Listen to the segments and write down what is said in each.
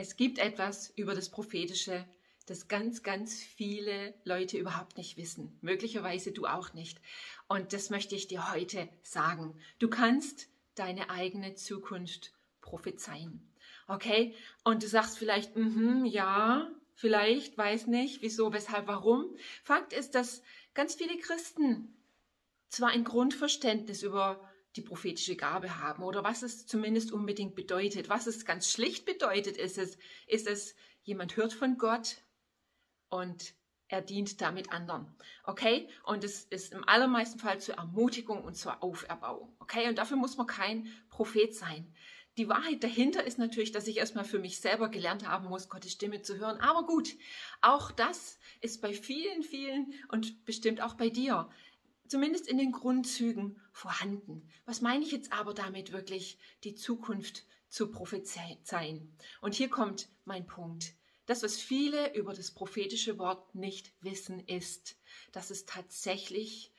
Es gibt etwas über das Prophetische, das ganz, ganz viele Leute überhaupt nicht wissen. Möglicherweise du auch nicht. Und das möchte ich dir heute sagen. Du kannst deine eigene Zukunft prophezeien. Okay? Und du sagst vielleicht, mm ja, vielleicht, weiß nicht, wieso, weshalb, warum. Fakt ist, dass ganz viele Christen zwar ein Grundverständnis über die prophetische Gabe haben oder was es zumindest unbedingt bedeutet. Was es ganz schlicht bedeutet, ist es, ist es, jemand hört von Gott und er dient damit anderen. Okay? Und es ist im allermeisten Fall zur Ermutigung und zur Auferbauung. Okay? Und dafür muss man kein Prophet sein. Die Wahrheit dahinter ist natürlich, dass ich erstmal für mich selber gelernt haben muss, Gottes Stimme zu hören. Aber gut, auch das ist bei vielen, vielen und bestimmt auch bei dir zumindest in den Grundzügen vorhanden. Was meine ich jetzt aber damit wirklich, die Zukunft zu prophezeien? Und hier kommt mein Punkt. Das, was viele über das prophetische Wort nicht wissen, ist, dass es tatsächlich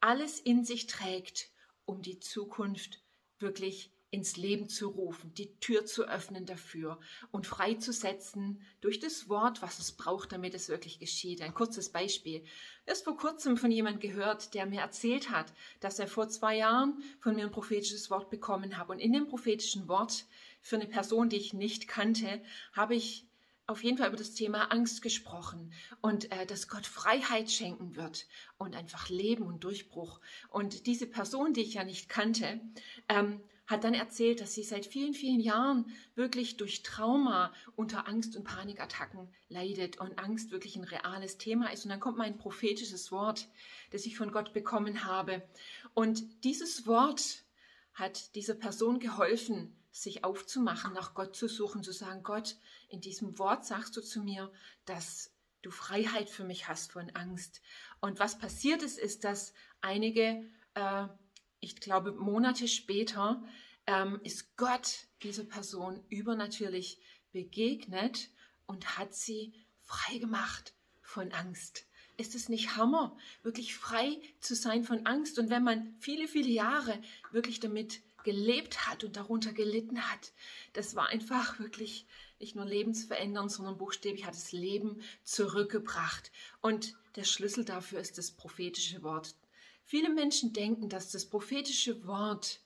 alles in sich trägt, um die Zukunft wirklich ins Leben zu rufen, die Tür zu öffnen dafür und freizusetzen durch das Wort, was es braucht, damit es wirklich geschieht. Ein kurzes Beispiel. Erst vor kurzem von jemand gehört, der mir erzählt hat, dass er vor zwei Jahren von mir ein prophetisches Wort bekommen hat. Und in dem prophetischen Wort für eine Person, die ich nicht kannte, habe ich auf jeden Fall über das Thema Angst gesprochen und äh, dass Gott Freiheit schenken wird und einfach Leben und Durchbruch. Und diese Person, die ich ja nicht kannte, ähm, hat dann erzählt, dass sie seit vielen, vielen Jahren wirklich durch Trauma unter Angst- und Panikattacken leidet und Angst wirklich ein reales Thema ist. Und dann kommt mein prophetisches Wort, das ich von Gott bekommen habe. Und dieses Wort hat dieser Person geholfen, sich aufzumachen, nach Gott zu suchen, zu sagen, Gott, in diesem Wort sagst du zu mir, dass du Freiheit für mich hast von Angst. Und was passiert ist, ist, dass einige äh, ich glaube, Monate später ähm, ist Gott dieser Person übernatürlich begegnet und hat sie frei gemacht von Angst. Ist es nicht Hammer, wirklich frei zu sein von Angst? Und wenn man viele, viele Jahre wirklich damit gelebt hat und darunter gelitten hat, das war einfach wirklich nicht nur lebensverändernd, sondern buchstäblich hat das Leben zurückgebracht. Und der Schlüssel dafür ist das prophetische Wort Viele Menschen denken, dass das prophetische Wort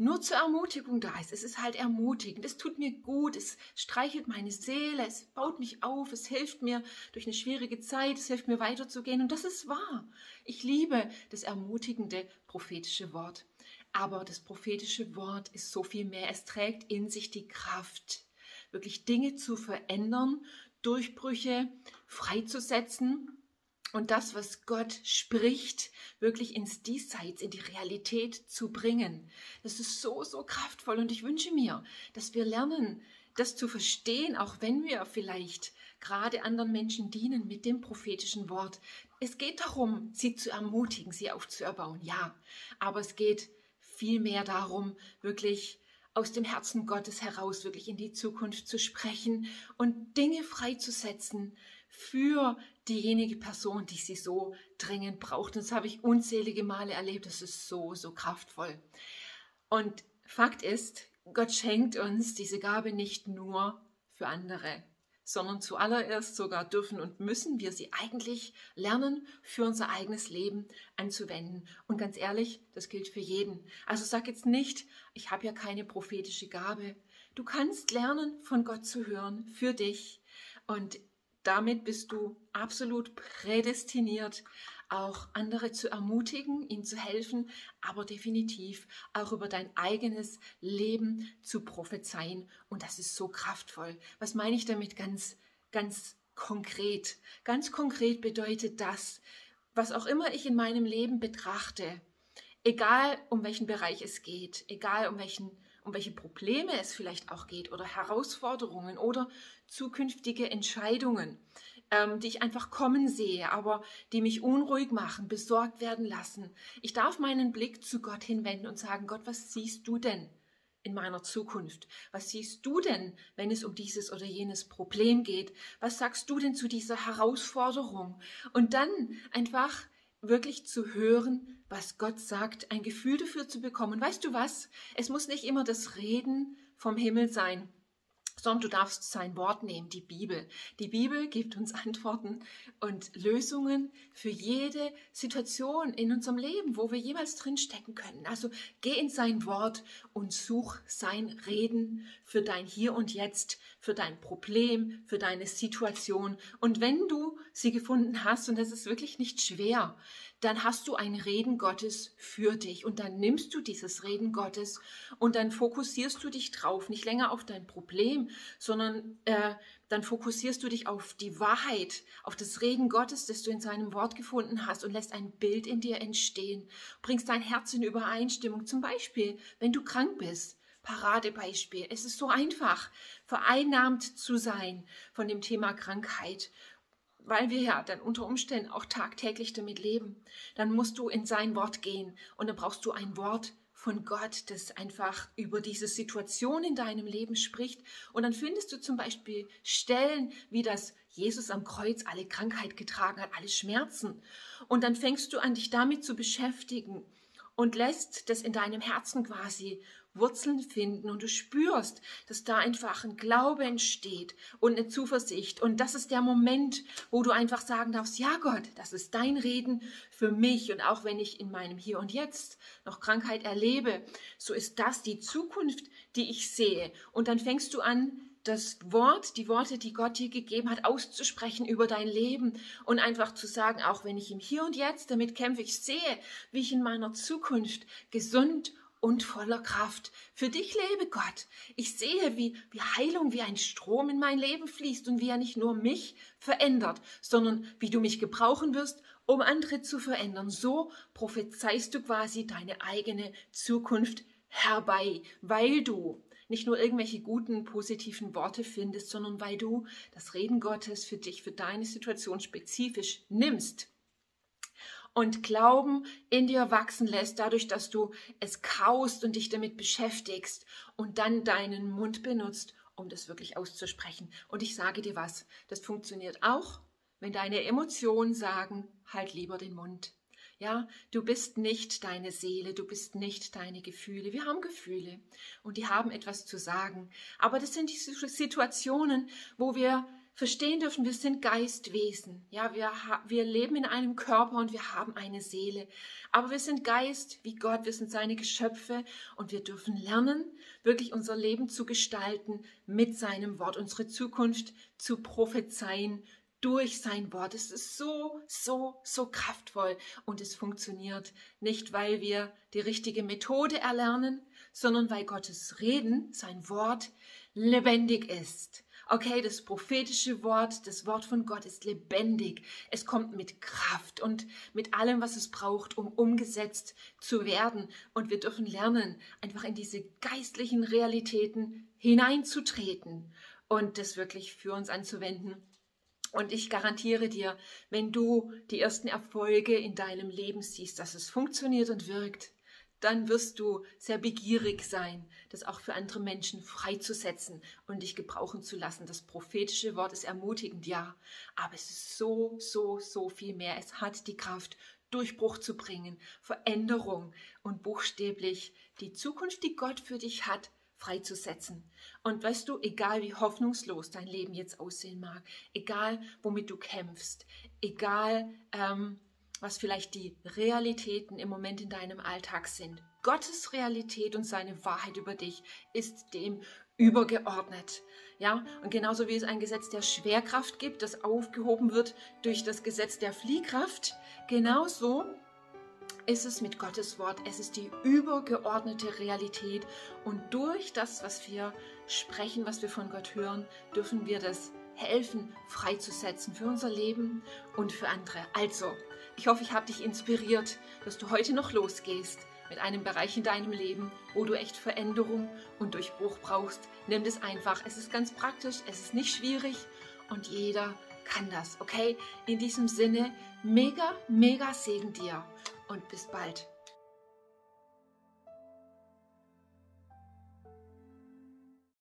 nur zur Ermutigung da ist. Es ist halt ermutigend, es tut mir gut, es streichelt meine Seele, es baut mich auf, es hilft mir durch eine schwierige Zeit, es hilft mir weiterzugehen. Und das ist wahr. Ich liebe das ermutigende prophetische Wort. Aber das prophetische Wort ist so viel mehr. Es trägt in sich die Kraft, wirklich Dinge zu verändern, Durchbrüche freizusetzen und das, was Gott spricht, wirklich ins Diesseits, in die Realität zu bringen. Das ist so, so kraftvoll und ich wünsche mir, dass wir lernen, das zu verstehen, auch wenn wir vielleicht gerade anderen Menschen dienen mit dem prophetischen Wort. Es geht darum, sie zu ermutigen, sie aufzuerbauen, ja, aber es geht vielmehr darum, wirklich aus dem Herzen Gottes heraus wirklich in die Zukunft zu sprechen und Dinge freizusetzen für diejenige Person, die sie so dringend braucht. Das habe ich unzählige Male erlebt. Das ist so, so kraftvoll. Und Fakt ist, Gott schenkt uns diese Gabe nicht nur für andere, sondern zuallererst sogar dürfen und müssen wir sie eigentlich lernen, für unser eigenes Leben anzuwenden. Und ganz ehrlich, das gilt für jeden. Also sag jetzt nicht, ich habe ja keine prophetische Gabe. Du kannst lernen, von Gott zu hören, für dich. Und damit bist du absolut prädestiniert, auch andere zu ermutigen, ihnen zu helfen, aber definitiv auch über dein eigenes Leben zu prophezeien. Und das ist so kraftvoll. Was meine ich damit ganz, ganz konkret? Ganz konkret bedeutet das, was auch immer ich in meinem Leben betrachte, egal um welchen Bereich es geht, egal um welchen um welche Probleme es vielleicht auch geht oder Herausforderungen oder zukünftige Entscheidungen, ähm, die ich einfach kommen sehe, aber die mich unruhig machen, besorgt werden lassen. Ich darf meinen Blick zu Gott hinwenden und sagen, Gott, was siehst du denn? in meiner Zukunft? Was siehst du denn, wenn es um dieses oder jenes Problem geht? Was sagst du denn zu dieser Herausforderung? Und dann einfach wirklich zu hören, was Gott sagt, ein Gefühl dafür zu bekommen. Weißt du was? Es muss nicht immer das Reden vom Himmel sein, sondern du darfst sein Wort nehmen, die Bibel. Die Bibel gibt uns Antworten und Lösungen für jede Situation in unserem Leben, wo wir jeweils drin stecken können. Also geh in sein Wort und such sein Reden für dein Hier und Jetzt, für dein Problem, für deine Situation. Und wenn du sie gefunden hast, und das ist wirklich nicht schwer, dann hast du ein Reden Gottes für dich und dann nimmst du dieses Reden Gottes und dann fokussierst du dich drauf, nicht länger auf dein Problem, sondern äh, dann fokussierst du dich auf die Wahrheit, auf das Reden Gottes, das du in seinem Wort gefunden hast und lässt ein Bild in dir entstehen, bringst dein Herz in Übereinstimmung. Zum Beispiel, wenn du krank bist. Paradebeispiel. Es ist so einfach, vereinnahmt zu sein von dem Thema Krankheit weil wir ja dann unter Umständen auch tagtäglich damit leben, dann musst du in sein Wort gehen und dann brauchst du ein Wort von Gott, das einfach über diese Situation in deinem Leben spricht. Und dann findest du zum Beispiel Stellen, wie das Jesus am Kreuz alle Krankheit getragen hat, alle Schmerzen. Und dann fängst du an, dich damit zu beschäftigen und lässt das in deinem Herzen quasi Wurzeln finden und du spürst, dass da einfach ein Glaube entsteht und eine Zuversicht. Und das ist der Moment, wo du einfach sagen darfst, ja Gott, das ist dein Reden für mich. Und auch wenn ich in meinem Hier und Jetzt noch Krankheit erlebe, so ist das die Zukunft, die ich sehe. Und dann fängst du an, das Wort, die Worte, die Gott dir gegeben hat, auszusprechen über dein Leben und einfach zu sagen, auch wenn ich im Hier und Jetzt damit kämpfe, ich sehe, wie ich in meiner Zukunft gesund und voller Kraft. Für dich lebe Gott. Ich sehe, wie, wie Heilung wie ein Strom in mein Leben fließt und wie er nicht nur mich verändert, sondern wie du mich gebrauchen wirst, um andere zu verändern. So prophezeist du quasi deine eigene Zukunft herbei, weil du nicht nur irgendwelche guten, positiven Worte findest, sondern weil du das Reden Gottes für dich, für deine Situation spezifisch nimmst und Glauben in dir wachsen lässt, dadurch, dass du es kaust und dich damit beschäftigst und dann deinen Mund benutzt, um das wirklich auszusprechen. Und ich sage dir was, das funktioniert auch, wenn deine Emotionen sagen, halt lieber den Mund. Ja, du bist nicht deine Seele, du bist nicht deine Gefühle. Wir haben Gefühle und die haben etwas zu sagen. Aber das sind die Situationen, wo wir verstehen dürfen, wir sind Geistwesen. Ja, wir, wir leben in einem Körper und wir haben eine Seele. Aber wir sind Geist wie Gott, wir sind seine Geschöpfe und wir dürfen lernen, wirklich unser Leben zu gestalten mit seinem Wort, unsere Zukunft zu prophezeien durch sein Wort. Es ist so, so, so kraftvoll und es funktioniert nicht, weil wir die richtige Methode erlernen, sondern weil Gottes Reden, sein Wort, lebendig ist Okay, das prophetische Wort, das Wort von Gott ist lebendig. Es kommt mit Kraft und mit allem, was es braucht, um umgesetzt zu werden. Und wir dürfen lernen, einfach in diese geistlichen Realitäten hineinzutreten und das wirklich für uns anzuwenden. Und ich garantiere dir, wenn du die ersten Erfolge in deinem Leben siehst, dass es funktioniert und wirkt, dann wirst du sehr begierig sein, das auch für andere Menschen freizusetzen und dich gebrauchen zu lassen. Das prophetische Wort ist ermutigend, ja, aber es ist so, so, so viel mehr. Es hat die Kraft, Durchbruch zu bringen, Veränderung und buchstäblich die Zukunft, die Gott für dich hat, freizusetzen. Und weißt du, egal wie hoffnungslos dein Leben jetzt aussehen mag, egal womit du kämpfst, egal ähm, was vielleicht die Realitäten im Moment in deinem Alltag sind. Gottes Realität und seine Wahrheit über dich ist dem übergeordnet. Ja, und genauso wie es ein Gesetz der Schwerkraft gibt, das aufgehoben wird durch das Gesetz der Fliehkraft, genauso ist es mit Gottes Wort. Es ist die übergeordnete Realität und durch das, was wir sprechen, was wir von Gott hören, dürfen wir das helfen, freizusetzen für unser Leben und für andere. Also, ich hoffe, ich habe dich inspiriert, dass du heute noch losgehst mit einem Bereich in deinem Leben, wo du echt Veränderung und Durchbruch brauchst. Nimm das einfach. Es ist ganz praktisch, es ist nicht schwierig und jeder kann das, okay? In diesem Sinne, mega, mega Segen dir und bis bald.